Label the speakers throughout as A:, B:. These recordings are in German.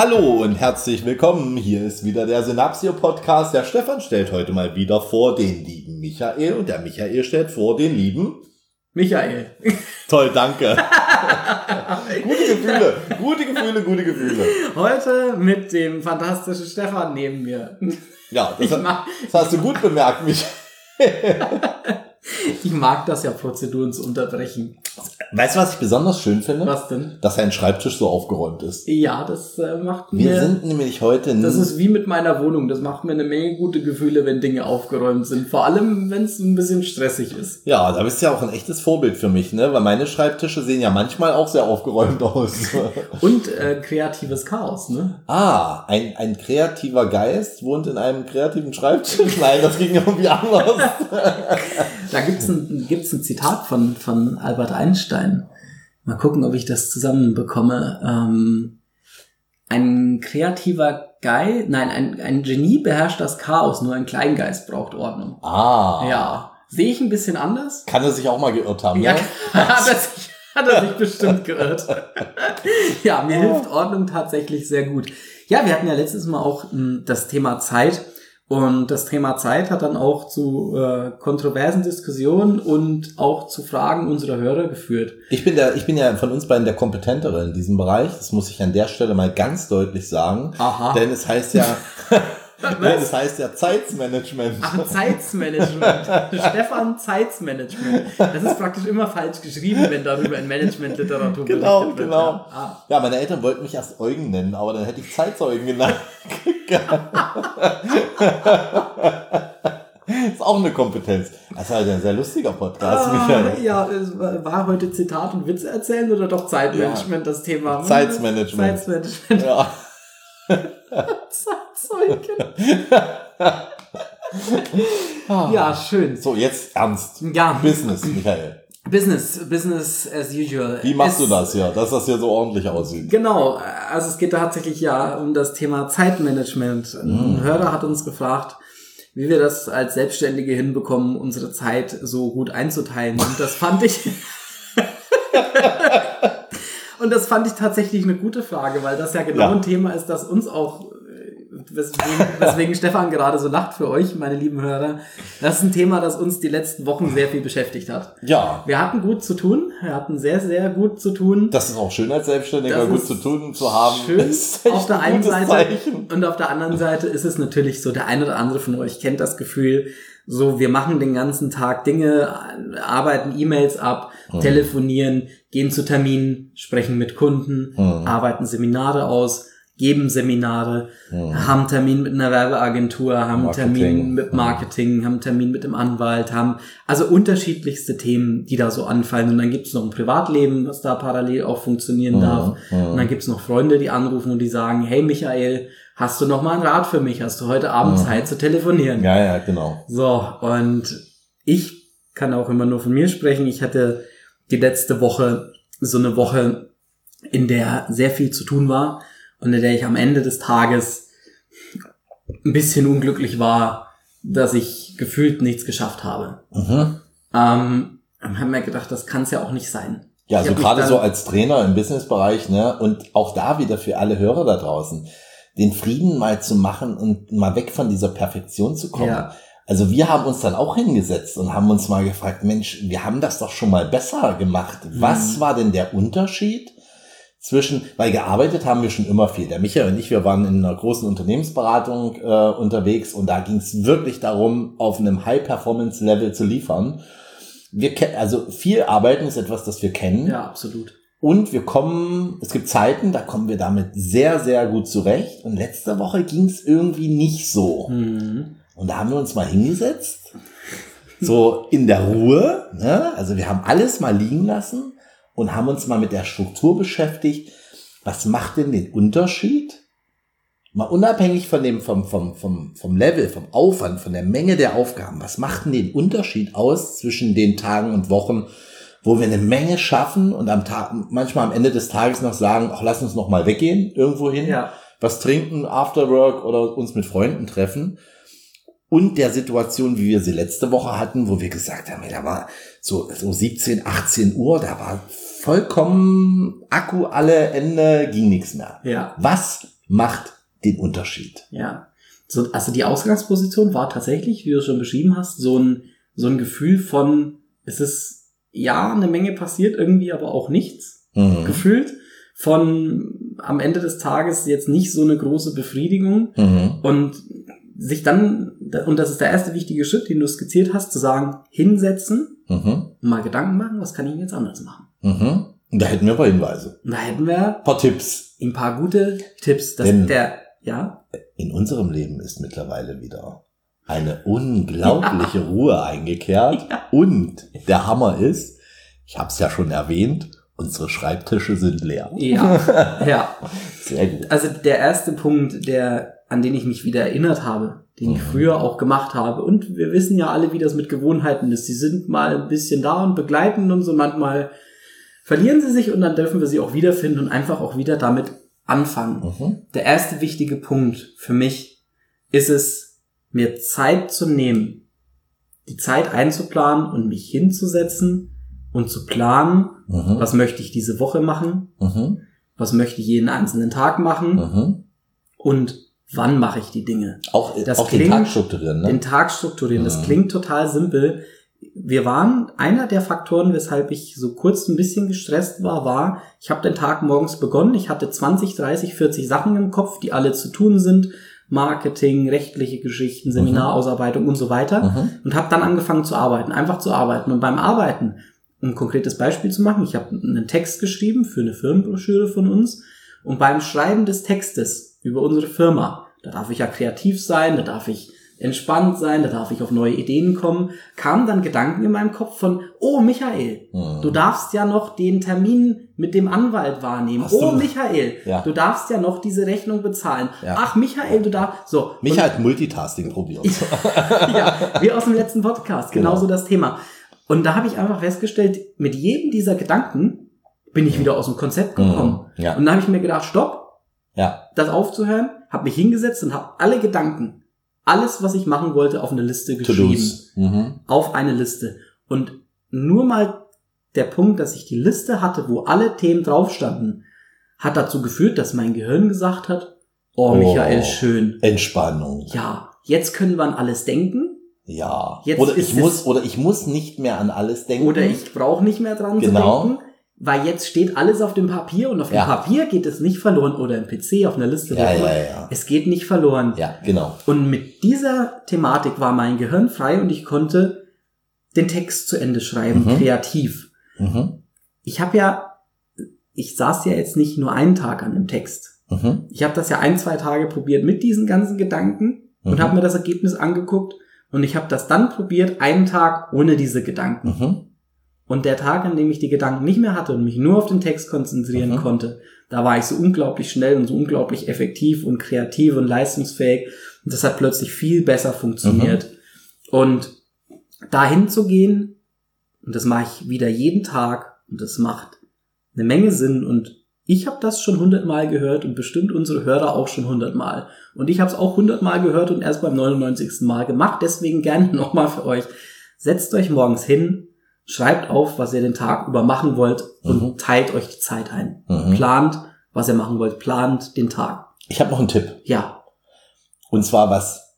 A: Hallo und herzlich willkommen. Hier ist wieder der Synapsio Podcast. Der Stefan stellt heute mal wieder vor den lieben Michael und der Michael stellt vor den lieben
B: Michael.
A: Toll, danke. gute Gefühle, gute Gefühle, gute Gefühle.
B: Heute mit dem fantastischen Stefan neben mir.
A: Ja, das, hat, das hast du gut bemerkt, Michael.
B: Ich mag das ja, Prozeduren zu unterbrechen.
A: Weißt du, was ich besonders schön finde?
B: Was denn?
A: Dass ein Schreibtisch so aufgeräumt ist.
B: Ja, das äh, macht
A: Wir
B: mir...
A: sind nämlich heute
B: das ist wie mit meiner Wohnung. Das macht mir eine Menge gute Gefühle, wenn Dinge aufgeräumt sind. Vor allem, wenn es ein bisschen stressig ist.
A: Ja, da bist du ja auch ein echtes Vorbild für mich, ne? Weil meine Schreibtische sehen ja manchmal auch sehr aufgeräumt aus.
B: Und äh, kreatives Chaos, ne?
A: ah, ein, ein kreativer Geist wohnt in einem kreativen Schreibtisch? Nein, das ging irgendwie anders.
B: Da gibt's ein, gibt's ein Zitat von, von Albert Einstein. Mal gucken, ob ich das zusammenbekomme. Ähm, ein kreativer Geist, nein, ein, ein Genie beherrscht das Chaos, nur ein Kleingeist braucht Ordnung.
A: Ah.
B: Ja. Sehe ich ein bisschen anders?
A: Kann er sich auch mal geirrt haben,
B: Ja,
A: ne?
B: hat er sich, hat er sich bestimmt geirrt. ja, mir hilft Ordnung tatsächlich sehr gut. Ja, wir hatten ja letztes Mal auch mh, das Thema Zeit. Und das Thema Zeit hat dann auch zu äh, kontroversen Diskussionen und auch zu Fragen unserer Hörer geführt.
A: Ich bin der, ich bin ja von uns beiden der Kompetentere in diesem Bereich. Das muss ich an der Stelle mal ganz deutlich sagen.
B: Aha.
A: Denn es heißt ja, denn es heißt ja Zeitsmanagement.
B: Ach, Zeitsmanagement. Stefan Zeitsmanagement. Das ist praktisch immer falsch geschrieben, wenn darüber in Managementliteratur
A: Genau,
B: berichtet wird.
A: genau.
B: Ah.
A: Ja, meine Eltern wollten mich erst Eugen nennen, aber dann hätte ich Zeitzeugen genannt. ist auch eine Kompetenz. Das ist halt ein sehr lustiger Podcast,
B: Ah,
A: Michael.
B: ja, war war heute Zitat und Witze erzählen oder doch Zeitmanagement das Thema?
A: Zeitmanagement.
B: Zeitmanagement.
A: Ja.
B: Zeitzeugen. ja, schön.
A: So, jetzt ernst.
B: Ja,
A: Business, Michael.
B: Business, Business as usual.
A: Wie machst
B: Es-
A: du das hier, dass das hier so ordentlich aussieht?
B: Genau, also es geht tatsächlich ja um das Thema Zeitmanagement. Ein Hörer hat uns gefragt, wie wir das als Selbstständige hinbekommen, unsere Zeit so gut einzuteilen. Und das fand ich. Und das fand ich tatsächlich eine gute Frage, weil das ja genau
A: Ja.
B: ein Thema ist, das uns auch, äh, weswegen, weswegen Stefan gerade so lacht für euch, meine lieben Hörer. Das ist ein Thema, das uns die letzten Wochen sehr viel beschäftigt hat.
A: Ja,
B: Wir hatten gut zu tun, wir hatten sehr, sehr gut zu tun.
A: das ist auch schön als Selbstständiger
B: Das
A: gut zu tun zu haben.
B: Schön auf der
A: ein
B: einen Seite
A: Zeichen.
B: und auf der anderen Seite ist es natürlich so, der eine oder andere von euch kennt das Gefühl, so wir machen den ganzen Tag Dinge, arbeiten E-Mails ab,
A: Hm.
B: telefonieren, gehen zu Terminen, sprechen mit Kunden,
A: Hm.
B: arbeiten Seminare aus, geben Seminare, haben einen Termin mit einer Werbeagentur, haben einen Termin.
A: Marketing.
B: mit Marketing, haben einen Termin mit dem Anwalt, haben also unterschiedlichste Themen, die da so anfallen. Und dann gibt's noch ein Privatleben, was da parallel auch funktionieren
A: Hm.
B: darf. Und dann gibt's noch Freunde, die anrufen und die sagen, hey Michael, hast du noch mal einen Rat für mich? Hast du heute Abend Zeit zu telefonieren?
A: Ja, ja, genau.
B: So, und ich kann auch immer nur von mir sprechen. Ich hatte die letzte Woche so eine Woche, in der sehr viel zu tun war und in der ich am Ende des Tages ein bisschen unglücklich war, dass ich gefühlt nichts geschafft habe.
A: Mhm.
B: Ähm, und habe mir gedacht, das kann es ja auch nicht sein.
A: Ja,
B: Ich
A: so
B: hab mich
A: gerade so als Trainer im Businessbereich, ne, und auch da wieder für alle Hörer da draußen, den Frieden mal zu machen und mal weg von dieser Perfektion zu kommen.
B: Ja.
A: Also wir haben uns dann auch hingesetzt und haben uns mal gefragt, Mensch, wir haben das doch schon mal besser gemacht.
B: Mhm.
A: Was war denn der Unterschied zwischen, weil gearbeitet haben wir schon immer viel. Der Michael und ich, wir waren in einer großen Unternehmensberatung äh, unterwegs und da ging es wirklich darum, auf einem High-Performance-Level zu liefern. Wir also viel Arbeiten ist etwas, das wir kennen.
B: Ja, absolut.
A: Und wir kommen, es gibt Zeiten, da kommen wir damit sehr, sehr gut zurecht. Und letzte Woche ging es irgendwie nicht so.
B: Mhm.
A: Und da haben wir uns mal hingesetzt, so in der Ruhe. Ne? Also wir haben alles mal liegen lassen und haben uns mal mit der Struktur beschäftigt. Was macht denn den Unterschied, mal unabhängig von dem, vom, vom, vom, vom Level, vom Aufwand, von der Menge der Aufgaben, was macht denn den Unterschied aus zwischen den Tagen und Wochen, wo wir eine Menge schaffen und am Tag, manchmal am Ende des Tages noch sagen, ach, lass uns noch mal weggehen, irgendwo hin,
B: Ja.
A: was trinken, Afterwork oder uns mit Freunden treffen. Und der Situation, wie wir sie letzte Woche hatten, wo wir gesagt haben, da war so, so 17, 18 Uhr, da war vollkommen Akku alle Ende, ging nichts mehr.
B: Ja.
A: Was macht den Unterschied?
B: Ja. So, also die Ausgangsposition war tatsächlich, wie du schon beschrieben hast, so ein, so ein Gefühl von, es ist ja eine Menge passiert, irgendwie aber auch nichts
A: Mhm.
B: gefühlt. Von am Ende des Tages jetzt nicht so eine große Befriedigung
A: Mhm.
B: und sich dann, und das ist der erste wichtige Schritt, den du skizziert hast, zu sagen, hinsetzen
A: Mhm.
B: und mal Gedanken machen, was kann ich jetzt anders machen?
A: Mhm. Und da hätten wir ein paar Hinweise.
B: Und da hätten wir
A: Ein paar Tipps.
B: ein paar gute Tipps, dass
A: Denn-
B: der, ja,
A: In unserem Leben ist mittlerweile wieder eine unglaubliche Ruhe eingekehrt. Und der Hammer ist, ich habe es ja schon erwähnt, unsere Schreibtische sind leer.
B: ja, ja.
A: Sehr gut.
B: Also der erste Punkt, der, an den ich mich wieder erinnert habe, den ich
A: Mhm.
B: früher auch gemacht habe. Und wir wissen ja alle, wie das mit Gewohnheiten ist. Sie sind mal ein bisschen da und begleiten uns und manchmal verlieren sie sich und dann dürfen wir sie auch wiederfinden und einfach auch wieder damit anfangen.
A: Mhm.
B: Der erste wichtige Punkt für mich ist es, mir Zeit zu nehmen, die Zeit einzuplanen und mich hinzusetzen und zu planen,
A: Mhm.
B: was möchte ich diese Woche machen,
A: Mhm.
B: was möchte ich jeden einzelnen Tag machen
A: Mhm.
B: und wann mache ich die Dinge.
A: Auch,
B: Das
A: auch den
B: klingt-
A: Tag strukturieren, ne?
B: Den Tag strukturieren, das
A: Mhm.
B: klingt total simpel. Wir waren, einer der Faktoren, weshalb ich so kurz ein bisschen gestresst war, war, ich habe den Tag morgens begonnen, ich hatte 20, 30, 40 Sachen im Kopf, die alle zu tun sind. Marketing, rechtliche Geschichten, Seminarausarbeitung und so weiter.
A: Mhm.
B: Und habe dann angefangen zu arbeiten, einfach zu arbeiten. Und beim Arbeiten, um ein konkretes Beispiel zu machen, ich habe einen Text geschrieben für eine Firmenbroschüre von uns. Und beim Schreiben des Textes über unsere Firma, da darf ich ja kreativ sein, da darf ich entspannt sein, da darf ich auf neue Ideen kommen, kamen dann Gedanken in meinem Kopf von, oh Michael,
A: Mhm.
B: du darfst ja noch den Termin mit dem Anwalt wahrnehmen.
A: Hast du-
B: oh Michael,
A: Ja.
B: du darfst ja noch diese Rechnung bezahlen.
A: Ja.
B: Ach Michael, du darfst, so.
A: Mich
B: Und-
A: Multitasking probiert.
B: ja, wie aus dem letzten Podcast,
A: Genau.
B: genauso das Thema. Und da habe ich einfach festgestellt, mit jedem dieser Gedanken bin ich wieder aus dem Konzept gekommen.
A: Mhm. Ja.
B: Und dann habe ich mir gedacht, stopp,
A: Ja.
B: das aufzuhören, habe mich hingesetzt und habe alle Gedanken, alles, was ich machen wollte, auf eine Liste geschrieben.
A: Mhm.
B: Auf eine Liste. Und nur mal der Punkt, dass ich die Liste hatte, wo alle Themen drauf standen, hat dazu geführt, dass mein Gehirn gesagt hat, oh,
A: Oh.
B: Michael, schön.
A: Entspannung.
B: Ja, jetzt können wir an alles denken.
A: Ja.
B: Jetzt
A: oder ich muss, oder ich muss nicht mehr an alles denken.
B: Oder ich brauche nicht mehr dran
A: Genau.
B: zu denken, weil jetzt steht alles auf dem Papier und auf dem
A: Ja.
B: Papier geht es nicht verloren oder im PC auf einer Liste.
A: Ja, ja, ja.
B: Es geht nicht verloren.
A: Ja, genau.
B: Und mit dieser Thematik war mein Gehirn frei und ich konnte den Text zu Ende schreiben,
A: Mhm.
B: kreativ.
A: Mhm.
B: Ich habe ja, ich saß ja jetzt nicht nur einen Tag an dem Text.
A: Mhm.
B: Ich habe das ja ein, zwei Tage probiert mit diesen ganzen Gedanken und
A: Mhm.
B: habe mir das Ergebnis angeguckt und ich habe das dann probiert, einen Tag ohne diese Gedanken.
A: Mhm.
B: Und der Tag, an dem ich die Gedanken nicht mehr hatte und mich nur auf den Text konzentrieren
A: Mhm.
B: konnte, da war ich so unglaublich schnell und so unglaublich effektiv und kreativ und leistungsfähig. Und das hat plötzlich viel besser funktioniert. Und dahin zu gehen, und das mache ich wieder jeden Tag, und das macht eine Menge Sinn. Und ich habe das schon hundertmal gehört und bestimmt unsere Hörer auch schon hundertmal. Und ich habe es auch hundertmal gehört und erst beim 99. Mal gemacht. Deswegen gerne nochmal für euch. Setzt euch morgens hin, schreibt auf, was ihr den Tag über machen wollt und
A: Mhm.
B: teilt euch die Zeit ein.
A: Mhm.
B: Plant, was ihr machen wollt. Plant den Tag.
A: Ich habe noch einen Tipp.
B: Ja.
A: Und zwar, was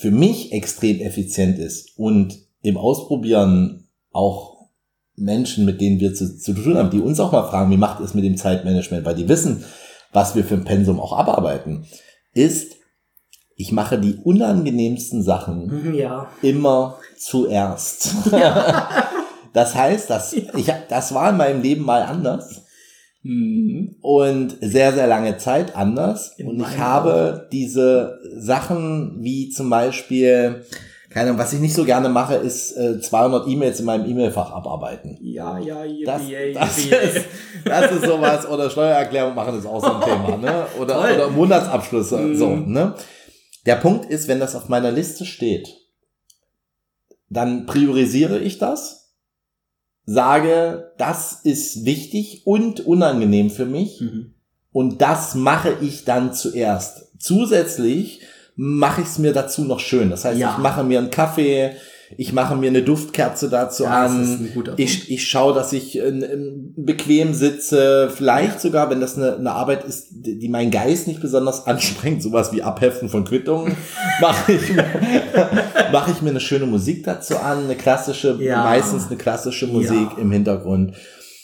A: für mich extrem effizient ist und im Ausprobieren auch Menschen, mit denen wir zu, zu tun haben, die uns auch mal fragen, wie macht es mit dem Zeitmanagement, weil die wissen, was wir für ein Pensum auch abarbeiten, ist, ich mache die unangenehmsten Sachen
B: Mhm, Ja.
A: immer zuerst. das heißt, dass ich, das war in meinem Leben mal anders
B: Mhm.
A: und sehr, sehr lange Zeit anders.
B: In
A: und ich habe diese Sachen wie zum Beispiel, keine Ahnung, was ich nicht so gerne mache, ist äh, 200 E-Mails in meinem E-Mail-Fach abarbeiten.
B: Ja, ja, yippie,
A: Das,
B: yippie,
A: das,
B: yippie.
A: ist, das ist sowas. Oder Steuererklärung machen ist auch so ein Thema. Ne? Oder,
B: Toll.
A: oder Monatsabschlüsse.
B: Mhm.
A: So, ne? Der Punkt ist, wenn das auf meiner Liste steht, dann priorisiere ich das, sage, das ist wichtig und unangenehm für mich
B: Mhm.
A: und das mache ich dann zuerst. Zusätzlich mache ich es mir dazu noch schön. Das heißt,
B: Ja.
A: ich mache mir einen Kaffee, ich mache mir eine Duftkerze dazu
B: Ja,
A: an. Ich, ich schaue, dass ich äh, bequem sitze, vielleicht sogar, wenn das eine, eine Arbeit ist, die meinen Geist nicht besonders anstrengt, sowas wie Abheften von Quittungen, mache ich, mir- mache ich mir eine schöne Musik dazu an, eine klassische,
B: Ja.
A: meistens eine klassische Musik
B: Ja.
A: im Hintergrund.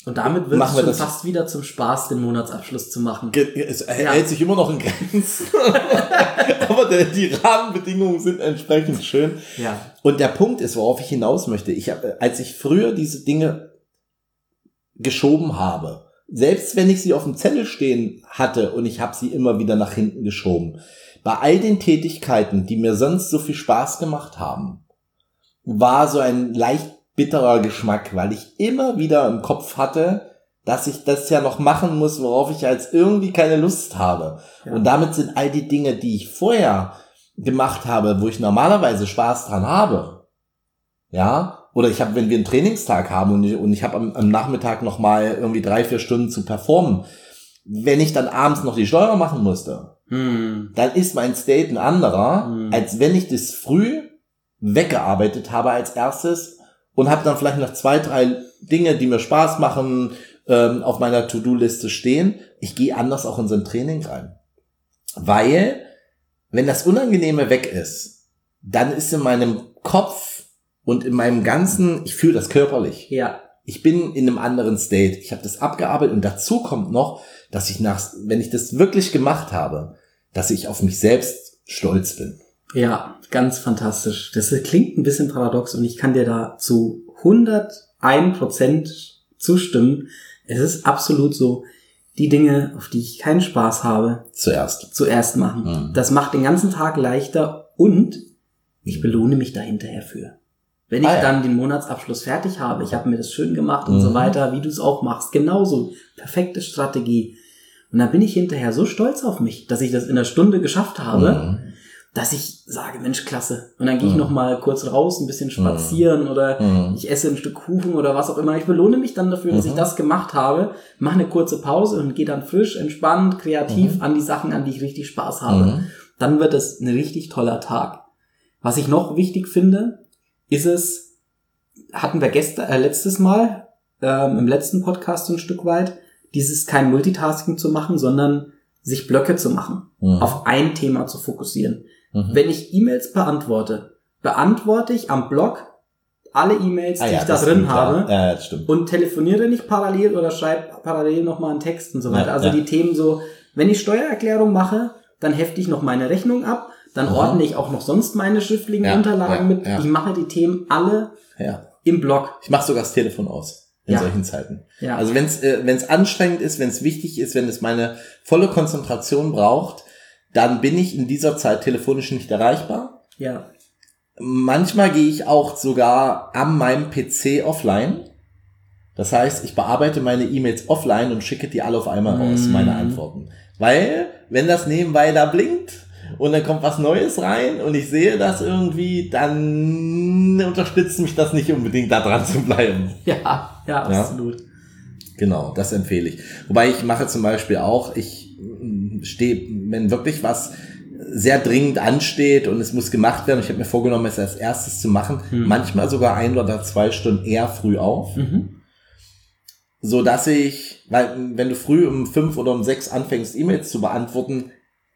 B: Und damit wird es schon
A: das-
B: fast wieder zum Spaß, den Monatsabschluss zu machen.
A: Es
B: Ja.
A: hält sich immer noch in Grenzen. Aber der, die Rahmenbedingungen sind entsprechend schön.
B: Ja.
A: Und der Punkt ist, worauf ich hinaus möchte. Ich habe, als ich früher diese Dinge geschoben habe, selbst wenn ich sie auf dem Zettel stehen hatte und ich habe sie immer wieder nach hinten geschoben, bei all den Tätigkeiten, die mir sonst so viel Spaß gemacht haben, war so ein leicht bitterer Geschmack, weil ich immer wieder im Kopf hatte, dass ich das ja noch machen muss, worauf ich jetzt irgendwie keine Lust habe.
B: Ja.
A: Und damit sind all die Dinge, die ich vorher gemacht habe, wo ich normalerweise Spaß dran habe, ja, oder ich habe, wenn wir einen Trainingstag haben und ich, und ich habe am, am Nachmittag noch mal irgendwie drei, vier Stunden zu performen, wenn ich dann abends noch die Steuer machen musste,
B: Hm.
A: dann ist mein State ein anderer,
B: Mhm.
A: als wenn ich das früh weggearbeitet habe als erstes und habe dann vielleicht noch zwei, drei Dinge, die mir Spaß machen, ähm, auf meiner To-Do-Liste stehen. Ich gehe anders auch in so ein Training rein. Weil, wenn das Unangenehme weg ist, dann ist in meinem Kopf und in meinem ganzen, ich fühle das körperlich
B: Ja.
A: ich bin in einem anderen State. Ich habe das abgearbeitet und dazu kommt noch, dass ich nach, wenn ich das wirklich gemacht habe, dass ich auf mich selbst stolz bin.
B: Ja, ganz fantastisch. Das klingt ein bisschen paradox und ich kann dir da zu 101 Prozent zustimmen. Es ist absolut so, die Dinge, auf die ich keinen Spaß habe,
A: Zuerst.
B: zuerst machen.
A: Mhm.
B: Das macht den ganzen Tag leichter und ich belohne mich da hinterher für. Wenn ich
A: Ah, ja.
B: dann den Monatsabschluss fertig habe, ich habe mir das schön gemacht und
A: Mhm.
B: so weiter, wie du es auch machst, genauso, perfekte Strategie. Und dann bin ich hinterher so stolz auf mich, dass ich das in einer Stunde geschafft habe,
A: Mhm.
B: Dass ich sage, Mensch, klasse. Und dann gehe ich
A: Mhm.
B: noch mal kurz raus, ein bisschen spazieren oder
A: Mhm.
B: ich esse ein Stück Kuchen oder was auch immer. Ich belohne mich dann dafür, dass
A: Mhm.
B: ich das gemacht habe, mache eine kurze Pause und gehe dann frisch, entspannt, kreativ
A: Mhm.
B: an die Sachen, an die ich richtig Spaß habe.
A: Mhm.
B: Dann wird es ein richtig toller Tag. Was ich noch wichtig finde, ist es, hatten wir gestern, äh, letztes Mal, ähm, im letzten Podcast so ein Stück weit, dieses kein Multitasking zu machen, sondern sich Blöcke zu machen,
A: Mhm.
B: auf ein Thema zu fokussieren.
A: Mhm.
B: Wenn ich E-Mails beantworte, beantworte ich am Blog alle E-Mails,
A: Ah
B: die
A: ja,
B: ich da drin habe
A: Ja, das stimmt.
B: und telefoniere nicht parallel oder schreibe parallel nochmal einen Text und so weiter.
A: Ja,
B: also
A: ja.
B: die Themen so, wenn ich Steuererklärung mache, dann hefte ich noch meine Rechnung ab, dann
A: Aha.
B: ordne ich auch noch sonst meine schriftlichen Unterlagen mit. Ich mache die Themen alle im Blog.
A: Ich mache sogar das Telefon aus in
B: Ja.
A: solchen Zeiten.
B: Ja.
A: Also wenn es äh, wenn's anstrengend ist, wenn es wichtig ist, wenn es meine volle Konzentration braucht, dann bin ich in dieser Zeit telefonisch nicht erreichbar.
B: ja.
A: Manchmal gehe ich auch sogar an meinem PC offline. Das heißt, ich bearbeite meine E-Mails offline und schicke die alle auf einmal raus,
B: Mm.
A: meine Antworten. Weil, wenn das nebenbei da blinkt und dann kommt was Neues rein und ich sehe das irgendwie, dann unterstützt mich das nicht unbedingt, da dran zu bleiben.
B: Ja, ja, absolut.
A: Genau, das empfehle ich. Wobei ich mache zum Beispiel auch, ich stehe, wenn wirklich was sehr dringend ansteht und es muss gemacht werden, ich habe mir vorgenommen, es als erstes zu machen,
B: Hm.
A: manchmal sogar ein oder zwei Stunden eher früh auf,
B: Mhm.
A: so dass ich, weil wenn du früh um fünf oder um sechs anfängst, E-Mails zu beantworten,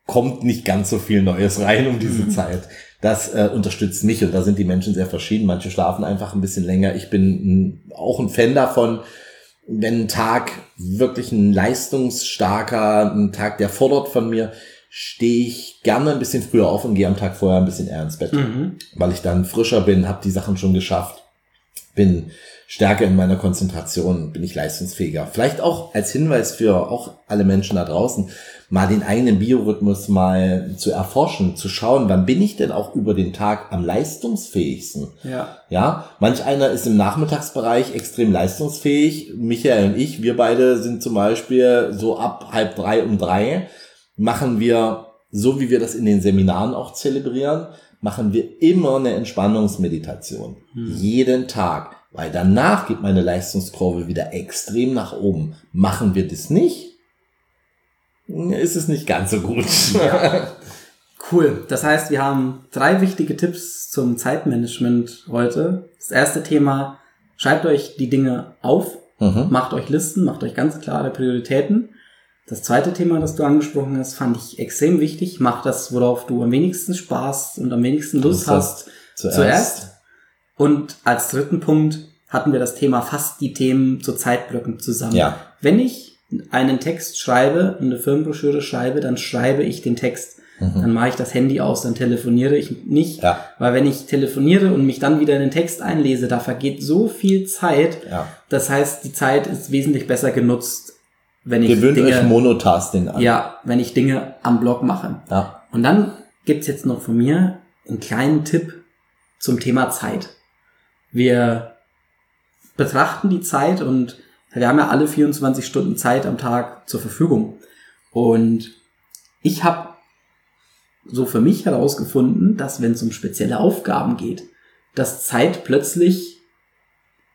A: kommt nicht ganz so viel Neues rein um diese
B: Mhm.
A: Zeit. Das äh, unterstützt mich und da sind die Menschen sehr verschieden. Manche schlafen einfach ein bisschen länger. Ich bin ein, auch ein Fan davon, wenn ein Tag wirklich ein leistungsstarker, ein Tag, der fordert von mir, stehe ich gerne ein bisschen früher auf und gehe am Tag vorher ein bisschen eher ins Bett,
B: Mhm.
A: weil ich dann frischer bin, habe die Sachen schon geschafft. Bin stärker in meiner Konzentration, bin ich leistungsfähiger. Vielleicht auch als Hinweis für auch alle Menschen da draußen, mal den eigenen Biorhythmus mal zu erforschen, zu schauen, wann bin ich denn auch über den Tag am leistungsfähigsten?
B: Ja.
A: Ja, manch einer ist im Nachmittagsbereich extrem leistungsfähig. Michael und ich, wir beide sind zum Beispiel so ab halb drei um drei, machen wir, so wie wir das in den Seminaren auch zelebrieren, machen wir immer eine Entspannungsmeditation. Hm. Jeden Tag. Weil danach geht meine Leistungskurve wieder extrem nach oben. Machen wir das nicht, ist es nicht ganz so gut. Ja.
B: Cool. Das heißt, wir haben drei wichtige Tipps zum Zeitmanagement heute. Das erste Thema, schreibt euch die Dinge auf, mhm. macht euch Listen, macht euch ganz klare Prioritäten. Das zweite Thema, das du angesprochen hast, fand ich extrem wichtig. Mach das, worauf du am wenigsten Spaß und am wenigsten Lust hast, zuerst. zuerst. Und als dritten Punkt hatten wir das Thema fast die Themen zu Zeitblöcken zusammen. Ja. Wenn ich einen Text schreibe, eine Firmenbroschüre schreibe, dann schreibe ich den Text. Mhm. Dann mache ich das Handy aus, dann telefoniere ich nicht. Ja. Weil wenn ich telefoniere und mich dann wieder in den Text einlese, da vergeht so viel Zeit. Ja. Das heißt, die Zeit ist wesentlich besser genutzt, wenn ich
A: Gewöhnt Dinge, euch Monotasking an.
B: Ja, wenn ich Dinge am Blog mache. Ja. Und dann gibt's jetzt noch von mir einen kleinen Tipp zum Thema Zeit. Wir betrachten die Zeit und wir haben ja alle 24 Stunden Zeit am Tag zur Verfügung. Und ich habe so für mich herausgefunden, dass wenn es um spezielle Aufgaben geht, dass Zeit plötzlich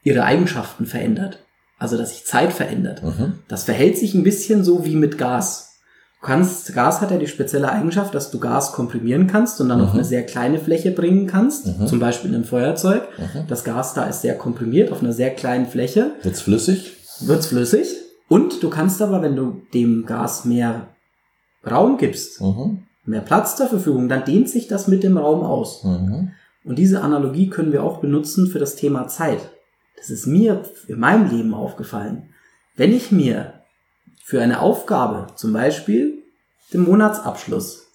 B: ihre Eigenschaften verändert. Also dass sich Zeit verändert. Mhm. Das verhält sich ein bisschen so wie mit Gas. Du kannst, Gas hat ja die spezielle Eigenschaft, dass du Gas komprimieren kannst und dann mhm. auf eine sehr kleine Fläche bringen kannst, mhm. zum Beispiel in einem Feuerzeug. Mhm. Das Gas da ist sehr komprimiert auf einer sehr kleinen Fläche.
A: Wird's flüssig?
B: Wird's flüssig. Und du kannst aber, wenn du dem Gas mehr Raum gibst, mhm. mehr Platz zur Verfügung, dann dehnt sich das mit dem Raum aus. Mhm. Und diese Analogie können wir auch benutzen für das Thema Zeit. Das ist mir in meinem Leben aufgefallen. Wenn ich mir für eine Aufgabe, zum Beispiel den Monatsabschluss,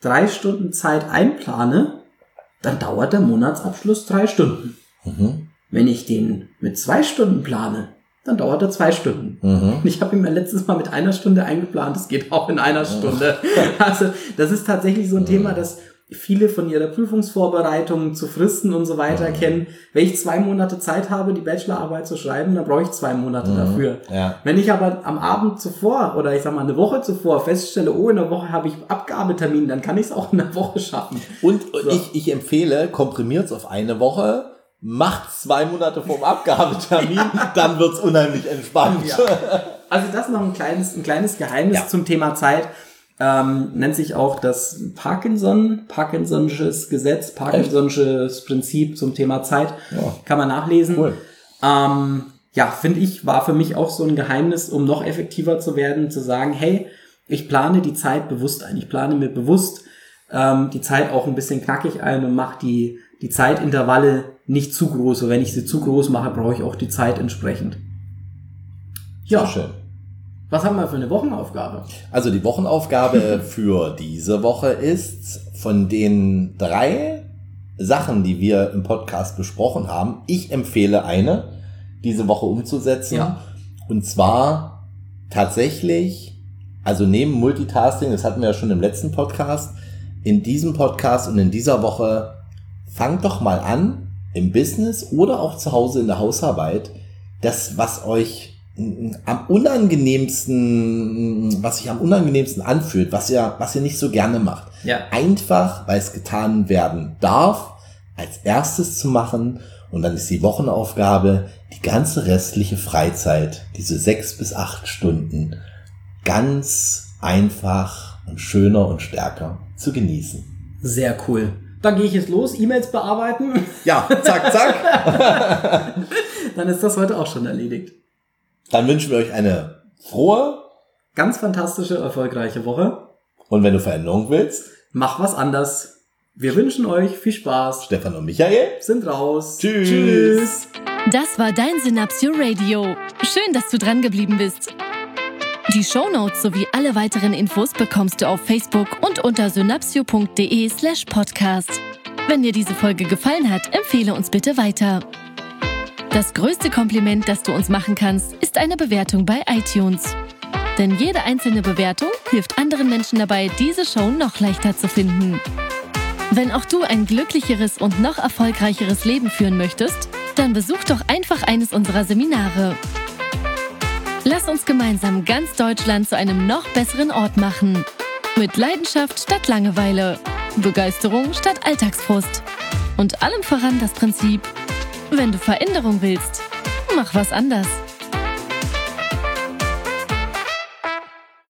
B: drei Stunden Zeit einplane, dann dauert der Monatsabschluss drei Stunden. Mhm. Wenn ich den mit zwei Stunden plane, dann dauert er zwei Stunden. Mhm. Ich habe ihn letztes Mal mit einer Stunde eingeplant, das geht auch in einer Stunde. also das ist tatsächlich so ein Thema, das viele von ihrer Prüfungsvorbereitung zu Fristen und so weiter mhm. kennen. Wenn ich zwei Monate Zeit habe, die Bachelorarbeit zu schreiben, dann brauche ich zwei Monate mhm. dafür. Ja. Wenn ich aber am Abend zuvor oder ich sag mal eine Woche zuvor feststelle, oh, in der Woche habe ich Abgabetermin, dann kann ich es auch in der Woche schaffen.
A: Und so. ich, ich empfehle, komprimiert es auf eine Woche, macht zwei Monate vorm Abgabetermin, ja. dann wird's unheimlich entspannt. Ja.
B: Also das noch ein kleines, ein kleines Geheimnis ja. zum Thema Zeit ähm, nennt sich auch das Parkinson, Parkinson'sches Gesetz, Parkinson'sches Prinzip zum Thema Zeit. Ja. Kann man nachlesen. Cool. Ähm, ja, finde ich, war für mich auch so ein Geheimnis, um noch effektiver zu werden, zu sagen, hey, ich plane die Zeit bewusst ein. Ich plane mir bewusst ähm, die Zeit auch ein bisschen knackig ein und mache die, die Zeitintervalle nicht zu groß. Und wenn ich sie zu groß mache, brauche ich auch die Zeit entsprechend. Ja. Sehr schön. Was haben wir für eine Wochenaufgabe?
A: Also die Wochenaufgabe für diese Woche ist von den drei Sachen, die wir im Podcast besprochen haben, ich empfehle eine, diese Woche umzusetzen. Ja. Und zwar tatsächlich, also neben Multitasking, das hatten wir ja schon im letzten Podcast, in diesem Podcast und in dieser Woche, fangt doch mal an, im Business oder auch zu Hause in der Hausarbeit, das, was euch am unangenehmsten, was sich am unangenehmsten anfühlt, was ihr, was ihr nicht so gerne macht. Ja. Einfach, weil es getan werden darf, als erstes zu machen und dann ist die Wochenaufgabe, die ganze restliche Freizeit, diese sechs bis acht Stunden, ganz einfach und schöner und stärker zu genießen.
B: Sehr cool. Dann gehe ich jetzt los, E-Mails bearbeiten.
A: Ja, zack, zack.
B: dann ist das heute auch schon erledigt.
A: Dann wünschen wir euch eine frohe,
B: ganz fantastische, erfolgreiche Woche.
A: Und wenn du Veränderung willst,
B: mach was anders. Wir wünschen euch viel Spaß.
A: Stefan und Michael
B: sind raus.
A: Tschüss. Tschüss.
C: Das war dein Synapsio Radio. Schön, dass du dran geblieben bist. Die Shownotes sowie alle weiteren Infos bekommst du auf Facebook und unter synapsio.de slash podcast. Wenn dir diese Folge gefallen hat, empfehle uns bitte weiter. Das größte Kompliment, das du uns machen kannst, ist eine Bewertung bei iTunes. Denn jede einzelne Bewertung hilft anderen Menschen dabei, diese Show noch leichter zu finden. Wenn auch du ein glücklicheres und noch erfolgreicheres Leben führen möchtest, dann besuch doch einfach eines unserer Seminare. Lass uns gemeinsam ganz Deutschland zu einem noch besseren Ort machen. Mit Leidenschaft statt Langeweile, Begeisterung statt Alltagsfrust und allem voran das Prinzip, wenn du Veränderung willst, mach was anders.